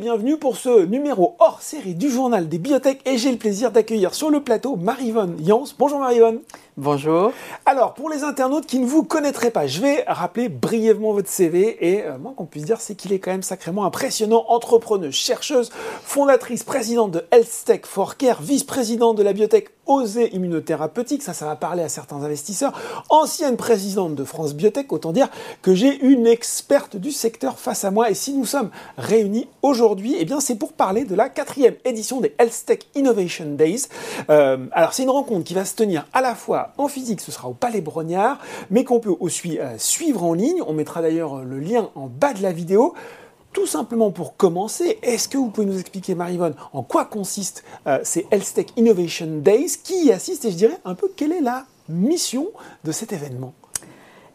Bienvenue pour ce numéro hors série du journal des biotech et j'ai le plaisir d'accueillir sur le plateau Marivonne Jans. Bonjour Marivonne. Bonjour. Alors pour les internautes qui ne vous connaîtraient pas, je vais rappeler brièvement votre CV et euh, moi qu'on puisse dire c'est qu'il est quand même sacrément impressionnant. Entrepreneuse, chercheuse, fondatrice, présidente de HealthTech for Care, vice-présidente de la biotech Osée Immunothérapeutique, ça ça va parler à certains investisseurs, ancienne présidente de France Biotech, autant dire que j'ai une experte du secteur face à moi et si nous sommes réunis aujourd'hui, eh bien c'est pour parler de la quatrième édition des Health Tech Innovation Days. Euh, alors c'est une rencontre qui va se tenir à la fois en physique, ce sera au Palais Brognard, mais qu'on peut aussi euh, suivre en ligne. On mettra d'ailleurs le lien en bas de la vidéo. Tout simplement pour commencer, est-ce que vous pouvez nous expliquer, Marivonne, en quoi consistent euh, ces Health Innovation Days, qui y assiste et je dirais un peu quelle est la mission de cet événement?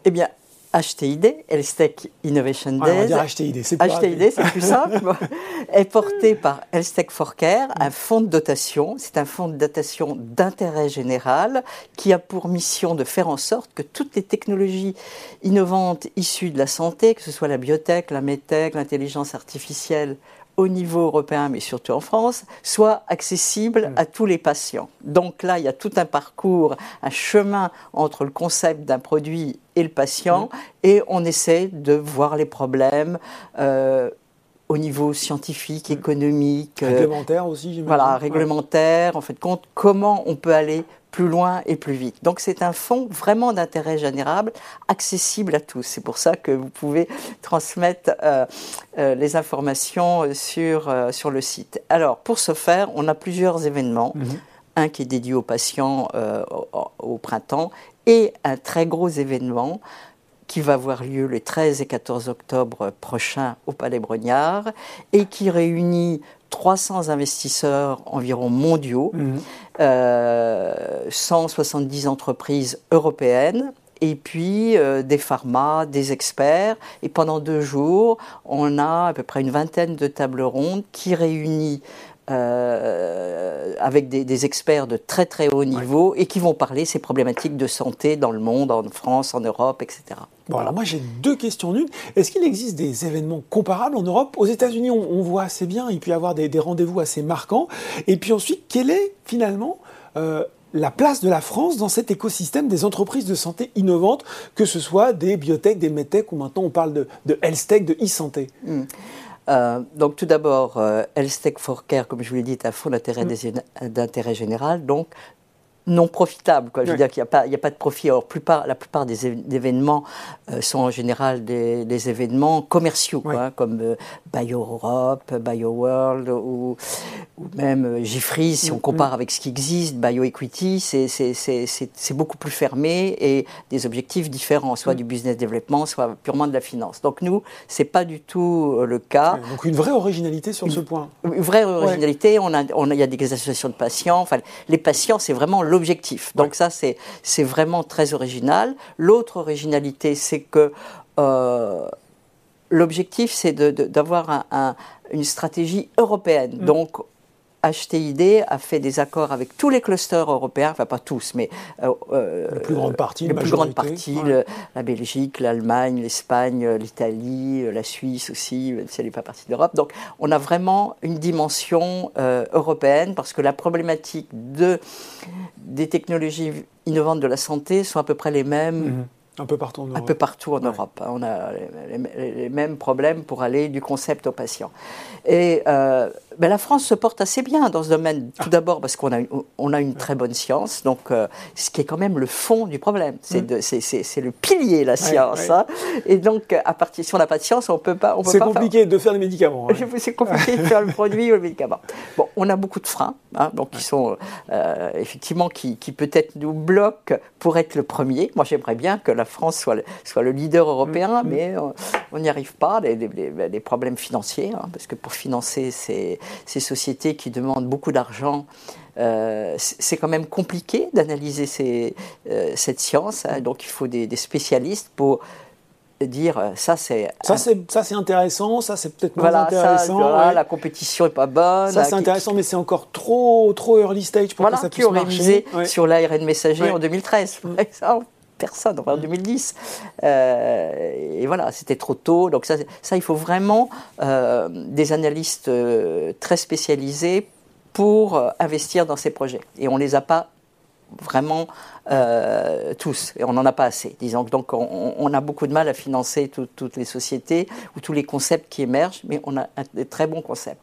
Eh bien, HTID, Elstech Innovation Days. on va dire HTID, c'est plus HTID, c'est plus simple. est porté par Elstech for Care, un fonds de dotation. C'est un fonds de dotation d'intérêt général qui a pour mission de faire en sorte que toutes les technologies innovantes issues de la santé, que ce soit la biotech, la medtech, l'intelligence artificielle au niveau européen, mais surtout en France, soit accessible à tous les patients. Donc là, il y a tout un parcours, un chemin entre le concept d'un produit et le patient, et on essaie de voir les problèmes. Euh, au niveau scientifique, économique, euh, réglementaire aussi, j'imagine. Voilà, réglementaire. En fait, compte comment on peut aller plus loin et plus vite. Donc c'est un fonds vraiment d'intérêt général, accessible à tous. C'est pour ça que vous pouvez transmettre euh, euh, les informations sur, euh, sur le site. Alors pour ce faire, on a plusieurs événements. Mhm. Un qui est dédié aux patients au, au, printemps et un très gros événement qui va avoir lieu les 13 et 14 octobre prochains au Palais Brognard et qui réunit 300 investisseurs environ mondiaux, 170 mhm. euh, entreprises européennes et puis euh, des pharma, des experts. Et pendant deux jours, on a à peu près une vingtaine de tables rondes qui réunissent euh, avec des, experts de très très haut niveau et qui vont parler ces problématiques de santé dans le monde, en France, en Europe, etc. Bon, alors moi j'ai deux questions nues. Est-ce qu'il existe des événements comparables en Europe? Aux États-Unis, on, voit assez bien, il peut y avoir des, rendez-vous assez marquants. Et puis ensuite, quelle est finalement euh, la place de la France dans cet écosystème des entreprises de santé innovantes, que ce soit des biotech, des medtech, ou maintenant on parle de, de health tech, de e-santé? Hmm. Euh, donc tout d'abord, euh, for Care, comme je vous l'ai dit, est un fonds d'intérêt mm. général. Donc non profitable. Quoi. Je veux dire qu'il n'y a, pas, a pas de profit. Plupart, la plupart des événements euh, sont en général des, événements commerciaux, quoi, comme euh, BioEurope, BioWorld ou, ou même euh, si on mm, compare mm. avec ce qui existe, BioEquity, c'est beaucoup plus fermé et des objectifs différents, soit mm. du business development, soit purement de la finance. Donc nous, c'est pas du tout euh, le cas. Donc une vraie originalité sur ce point. Une vraie originalité. On a, on a, il y a des associations de patients. Enfin, les patients, c'est vraiment l'objectif. Donc ça, c'est vraiment très original. L'autre originalité, c'est que euh, l'objectif, c'est d'avoir une stratégie européenne. Mm. Donc HTID a fait des accords avec tous les clusters européens, enfin pas tous, mais euh, euh la plus grande partie, la plus grande partie, la Belgique, l'Allemagne, l'Espagne, l'Italie, la Suisse aussi, même si elle n'est pas partie de l'Europe. Donc on a vraiment une dimension euh, européenne parce que la problématique de, des technologies innovantes de la santé sont à peu près les mêmes. Mhm. Un peu partout en Europe. Un peu partout en Europe. On a les, mêmes problèmes pour aller du concept au patient. Et euh, ben la France se porte assez bien dans ce domaine. Tout ah. d'abord parce qu'on a, on a une très bonne science, donc euh, ce qui est quand même le fond du problème. C'est mm. le pilier, la science. Hein. Et donc, à partir, si on n'a pas de science, on peut pas. C'est compliqué de faire des médicaments. Hein. C'est compliqué de faire le produit ou le médicament. Bon, on a beaucoup de freins, hein, donc qui sont euh, effectivement qui, qui peut-être nous bloquent pour être le premier. Moi, j'aimerais bien que la France soit le, soit le leader européen, mm. mais on n'y arrive pas. Les, les, problèmes financiers, parce que pour financer ces ces sociétés qui demandent beaucoup d'argent, euh, c'est quand même compliqué d'analyser euh, cette science. Hein. donc il faut des, spécialistes pour dire euh, ça c'est ça c'est ça c'est intéressant ça c'est peut-être moins intéressant la compétition est pas bonne ça c'est intéressant mais c'est encore trop trop early stage pour que ça puisse marcher sur l'ARN messager en 2013 par exemple personne, en 2010. et voilà, c'était trop tôt. Donc ça, ça il faut vraiment des analystes très spécialisés pour investir dans ces projets. Et on ne les a pas vraiment euh, tous, et on n'en a pas assez, disons. Donc on, a beaucoup de mal à financer toutes les sociétés ou tous les concepts qui émergent, mais on a des très bons concepts.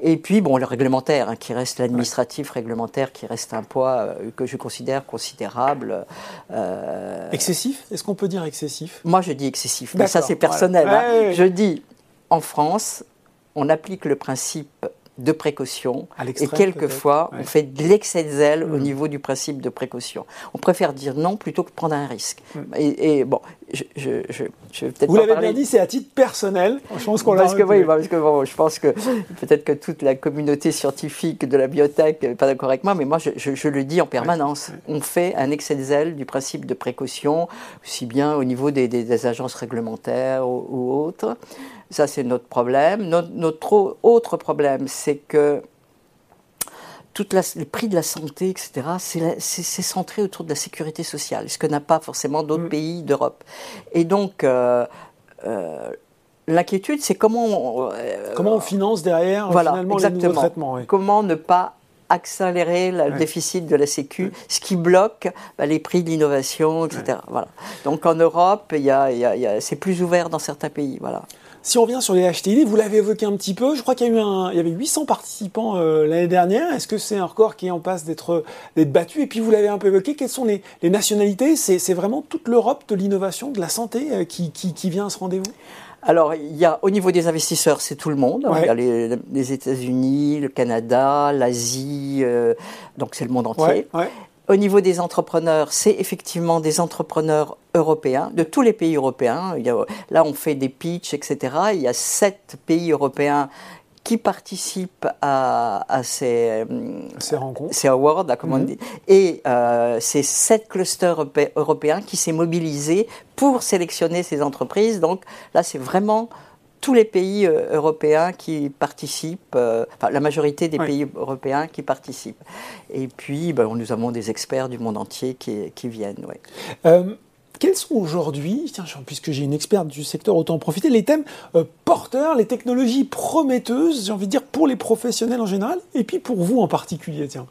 Et puis, bon, le réglementaire, hein, qui reste l'administratif réglementaire, qui reste un poids euh, que je considère considérable. Euh, excessif? Est-ce qu'on peut dire excessif? Moi, je dis excessif, mais ça, c'est personnel. Hein. Je dis, en France, on applique le principe de précaution. Et quelquefois, on fait de l'excès de zèle au mm. niveau du principe de précaution. On préfère dire non plutôt que prendre un risque. Mm. Et, bon, je, je, je, peut-être Vous l'avez bien dit, c'est à titre personnel. Je pense qu'on parce que oui, parce que bon, je pense que peut-être que toute la communauté scientifique de la biotech n'est pas d'accord avec moi, mais moi, je, le dis en permanence. On fait un excès de zèle du principe de précaution, aussi bien au niveau des, agences réglementaires ou autres. Ça, c'est notre problème. Notre, autre problème, c'est que tout le prix de la santé, etc., c'est centré autour de la sécurité sociale, ce que n'a pas forcément d'autres mm. pays d'Europe. Et donc, euh, euh, l'inquiétude, c'est comment on, euh, comment on finance derrière finalement les nouveaux traitements. Comment ne pas accélérer le déficit de la Sécu, ce qui bloque bah, les prix de l'innovation, etc. Voilà. Donc en Europe, y c'est plus ouvert dans certains pays. Voilà. Si on revient sur les HTI, vous l'avez évoqué un petit peu, je crois qu'il y, a eu un, il y avait 800 participants euh, l'année dernière. Est-ce que c'est un record qui est en passe d'être battu? Et puis vous l'avez un peu évoqué, quelles sont les, nationalités? C'est vraiment toute l'Europe de l'innovation, de la santé euh, qui, qui, vient à ce rendez-vous? Alors, il y a, au niveau des investisseurs, c'est tout le monde. Il y a les, États-Unis, le Canada, l'Asie, euh, donc c'est le monde entier. Au niveau des entrepreneurs, c'est effectivement des entrepreneurs européens, de tous les pays européens. là, on fait des pitchs, etc. Il y a sept pays européens qui participent à, ces, ces, rencontres, ces awards, comme on mhm. dit. Et euh, c'est sept clusters européens qui s'est mobilisés pour sélectionner ces entreprises. Donc là, c'est vraiment tous les pays euh, européens qui participent, euh, enfin la majorité des pays européens qui participent. Et puis, ben, nous avons des experts du monde entier qui, qui viennent. Ouais. Euh, quels sont aujourd'hui, puisque j'ai une experte du secteur, autant en profiter, les thèmes porteurs, les technologies prometteuses, j'ai envie de dire, pour les professionnels en général, et puis pour vous en particulier, tiens?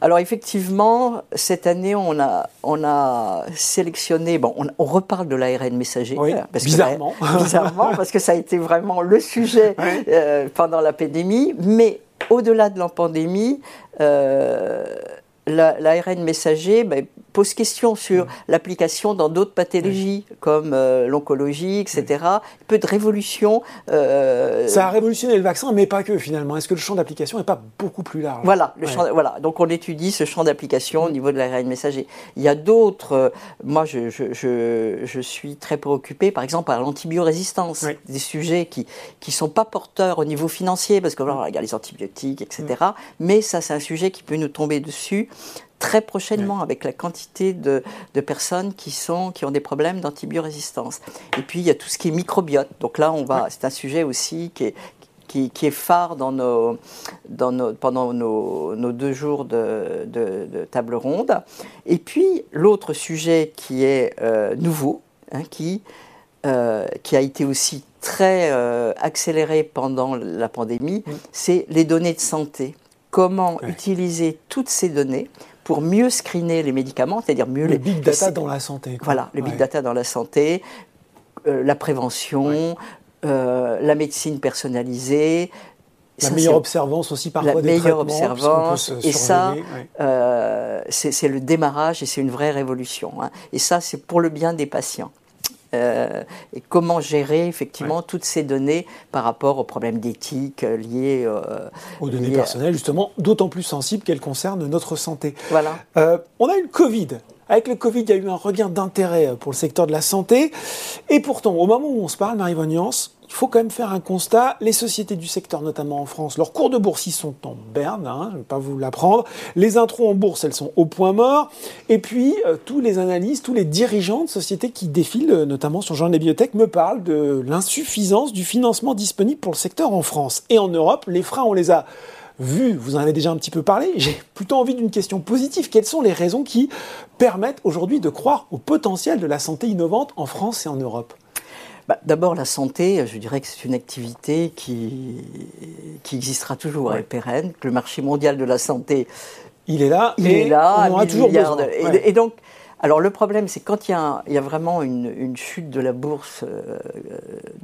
Alors effectivement, cette année, on a, on a sélectionné, bon, on, reparle de l'ARN messager. parce bizarrement. Que, bizarrement, parce que ça a été vraiment le sujet euh, pendant la pandémie. Mais au-delà de la pandémie, euh, l'ARN messager ben, pose question sur mm. l'application dans d'autres pathologies comme euh, l'oncologie, etc. Peu de révolution. Euh, Ça a révolutionné le vaccin, mais pas que finalement. Est-ce que le champ d'application n'est pas beaucoup plus large? Voilà, le champ, voilà. Donc on étudie ce champ d'application au mm. niveau de l'ARN messager. Il y a d'autres. Euh, moi, je, je, je, suis très préoccupé, par exemple, par l'antibiorésistance. Des sujets qui ne sont pas porteurs au niveau financier, parce que voilà, il y a les antibiotiques, etc. Mm. Mais ça, c'est un sujet qui peut nous tomber dessus très prochainement avec la quantité de, personnes qui, sont, qui ont des problèmes d'antibiorésistance. Et puis il y a tout ce qui est microbiote. Donc là, on va, c'est un sujet aussi qui est, qui, est phare dans nos, dans nos, pendant nos, nos, deux jours de, de, table ronde. Et puis l'autre sujet qui est euh, nouveau, hein, qui, euh, qui a été aussi très euh, accéléré pendant la pandémie, c'est les données de santé. Comment utiliser toutes ces données pour mieux screener les médicaments, c'est-à-dire mieux le big data dans la santé. Voilà, le big data dans la santé, euh, la prévention, euh, la médecine personnalisée. La meilleure observance aussi parfois la meilleure observance. et ça euh, c'est le démarrage et c'est une vraie révolution hein. et ça c'est pour le bien des patients euh, et comment gérer effectivement toutes ces données par rapport aux problèmes d'éthique euh, liés euh, aux données personnelles, justement, d'autant plus sensibles qu'elles concernent notre santé. Voilà. on a eu le Covid. Avec le Covid, il y a eu un regain d'intérêt pour le secteur de la santé. Et pourtant, au moment où on se parle, Marie-Vonne il faut quand même faire un constat. Les sociétés du secteur, notamment en France, leurs cours de bourse, ils sont en berne, hein, je ne vais pas vous l'apprendre. Les intros en bourse, elles sont au point mort. Et puis, euh, tous les analystes, tous les dirigeants de sociétés qui défilent, euh, notamment sur genre des me parlent de l'insuffisance du financement disponible pour le secteur en France. Et en Europe, les freins, on les a vu, vous en avez déjà un petit peu parlé, j'ai plutôt envie d'une question positive. Quelles sont les raisons qui permettent aujourd'hui de croire au potentiel de la santé innovante en France et en Europe? Bah, D'abord, la santé, je dirais que c'est une activité qui, qui existera toujours, et pérenne, que le marché mondial de la santé il est là, il et est là, on aura toujours besoin. Et, donc, alors le problème, c'est quand il y, a il y a vraiment une, chute de la bourse euh,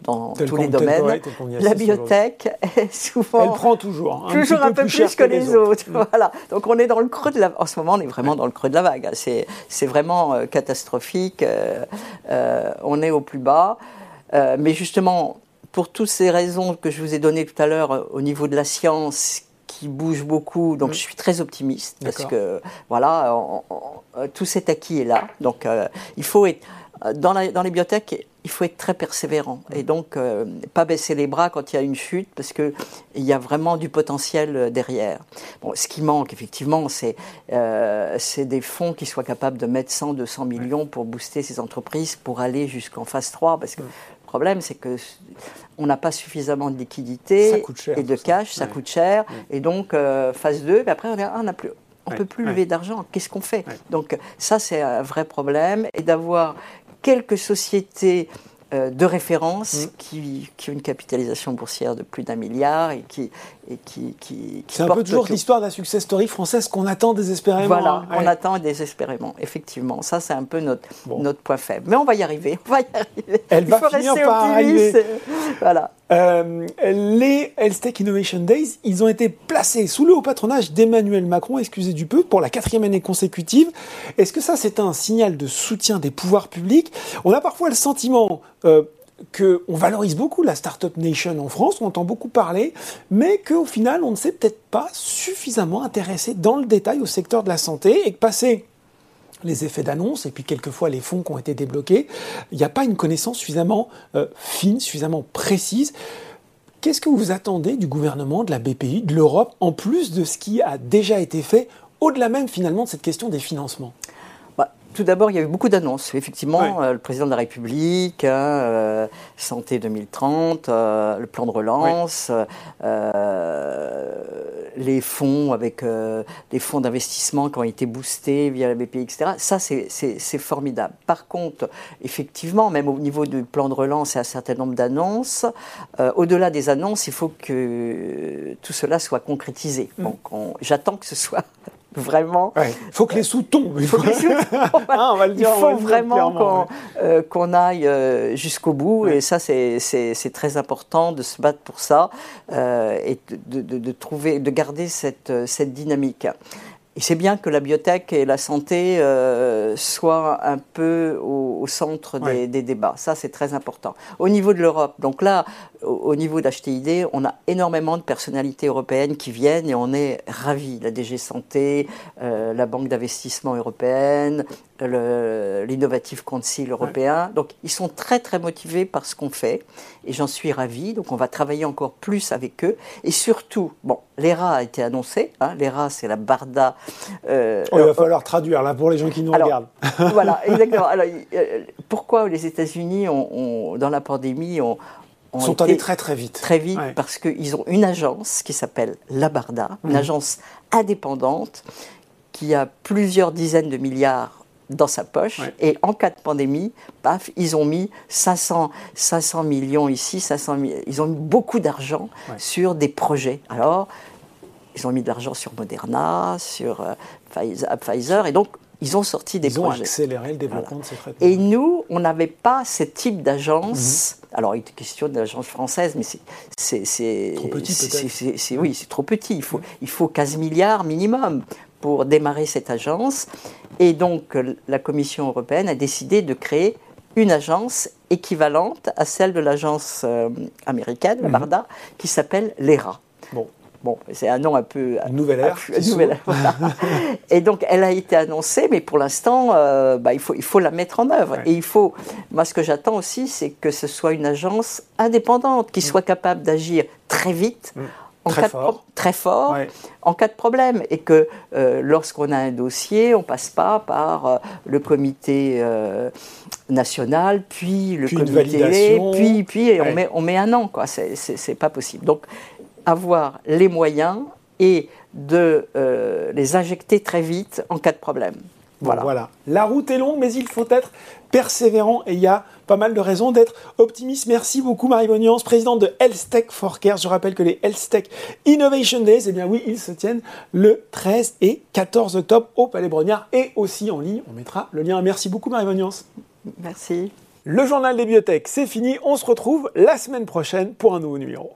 dans tous les domaines, la biotech est souvent... Elle prend toujours. Un toujours un peu plus, que, les autres. Voilà. Donc on est dans le creux de la... En ce moment, on est vraiment dans le creux de la vague. C'est, c'est vraiment euh, catastrophique. Euh, on est au plus bas. Mais justement, pour toutes ces raisons que je vous ai données tout à l'heure au niveau de la science, qui bouge beaucoup, donc mm. je suis très optimiste parce que voilà, tout cet acquis est là. Donc euh, il faut être dans, la, dans les bibliothèques, il faut être très persévérant et mm. donc euh, pas baisser les bras quand il y a une chute parce que il y a vraiment du potentiel euh, derrière. Bon, ce qui manque effectivement, c'est des fonds qui soient capables de mettre 100, 200 millions pour booster ces entreprises pour aller jusqu'en phase 3 parce que mm. Problème c'est que on n'a pas suffisamment de liquidité et de cash, ça coûte cher. Et donc, euh, phase 2, puis après, on ah, n'a plus. On ne peut plus lever d'argent. Qu'est-ce qu'on fait Donc, ça, c'est un vrai problème. Et d'avoir quelques sociétés euh, de référence mm. qui, qui, ont une capitalisation boursière de plus d'un milliard et qui. Et qui, qui, C'est un peu toujours l'histoire de la success story française qu'on attend désespérément. Voilà, on attend désespérément, effectivement. Ça, c'est un peu notre, notre point faible. Mais on va y arriver. On va y arriver. Elle va finir par arriver. Voilà. Euh, les Health Innovation Days, ils ont été placés sous le haut patronage d'Emmanuel Macron, excusez du peu, pour la quatrième année consécutive. Est-ce que ça, c'est un signal de soutien des pouvoirs publics? On a parfois le sentiment euh, qu'on valorise beaucoup la Startup Nation en France, on entend beaucoup parler, mais qu'au final, on ne s'est peut-être pas suffisamment intéressé dans le détail au secteur de la santé et que passer les effets d'annonce et puis quelquefois les fonds qui ont été débloqués, il n'y a pas une connaissance suffisamment euh, fine, suffisamment précise. Qu'est-ce que vous attendez du gouvernement, de la BPI, de l'Europe, en plus de ce qui a déjà été fait, au-delà même finalement de cette question des financements? Tout d'abord, il y a eu beaucoup d'annonces. Effectivement, euh, le président de la République, hein, euh, Santé 2030, euh, le plan de relance, les fonds avec des fonds d'investissement qui ont été boostés via la BPI, etc. Ça, c'est formidable. Par contre, effectivement, même au niveau du plan de relance, il y a un certain nombre d'annonces. Au-delà des annonces, il faut que tout cela soit concrétisé. Mm. Donc, j'attends que ce soit vraiment. Il faut que les sous tombent. Il faut, ah, on va le dire, il faut vraiment euh, qu'on aille euh, jusqu'au bout. Et ça, c'est très important de se battre pour ça euh, et de, de, de, trouver, de garder cette, cette dynamique. Et c'est bien que la biotech et la santé euh, soient un peu au, centre des, débats. Ça, c'est très important. Au niveau de l'Europe, donc là, au, niveau d'HTID, on a énormément de personnalités européennes qui viennent et on est ravis. La DG Santé, euh, la Banque d'investissement européenne, l'Innovative Council européen. Donc, ils sont très, très motivés par ce qu'on fait et j'en suis ravi. Donc, on va travailler encore plus avec eux. Et surtout, bon, l'ERA a été annoncé. Hein, L'ERA, c'est la Barda. Euh, oh, il va falloir traduire là pour les gens qui nous regardent. voilà, exactement. Alors, euh, pourquoi les États-Unis, ont, dans la pandémie, ont, sont allés très très vite. Très vite, parce qu'ils ont une agence qui s'appelle la Barda, une mhm. agence indépendante qui a plusieurs dizaines de milliards dans sa poche. Et en cas de pandémie, paf, ils ont mis 500, 500 millions ici, 500 ils ont mis beaucoup d'argent sur des projets. Alors, ils ont mis de l'argent sur Moderna, sur euh, Pfizer, et donc ils ont sorti des projets. Ils ont accéléré le développement de ces traitements. Et nous, on n'avait pas ce type d'agence. Mhm. Alors, il est question d'agence française, mais c'est. Trop petit, peut-être. Oui, c'est trop petit. Il faut, il faut 15 milliards minimum pour démarrer cette agence. Et donc, la Commission européenne a décidé de créer une agence équivalente à celle de l'agence euh, américaine, la BARDA, mhm. qui s'appelle l'ERA. Bon. Bon, c'est un nom un peu. Une nouvelle ère. nouvelle Et donc, elle a été annoncée, mais pour l'instant, euh, bah, il, faut, il faut la mettre en œuvre. Et il faut. Moi, ce que j'attends aussi, c'est que ce soit une agence indépendante, qui mm. soit capable d'agir très vite. Mm en très, cas fort. De, très fort, en cas de problème, et que euh, lorsqu'on a un dossier, on passe pas par euh, le comité euh, national, puis le comité, puis puis et on met on met un an quoi. C'est pas possible. Donc avoir les moyens et de les injecter très vite en cas de problème. Voilà. voilà. La route est longue, mais il faut être persévérant et il y a pas mal de raisons d'être optimiste. Merci beaucoup Marie Boniance, présidente de Health for Care. Je rappelle que les Health Innovation Days, eh bien oui, ils se tiennent le 13 et 14 octobre au Palais Brognard et aussi en ligne. On mettra le lien. Merci beaucoup Marie Boniance. Merci. Le journal des bibliothèques, c'est fini. On se retrouve la semaine prochaine pour un nouveau numéro.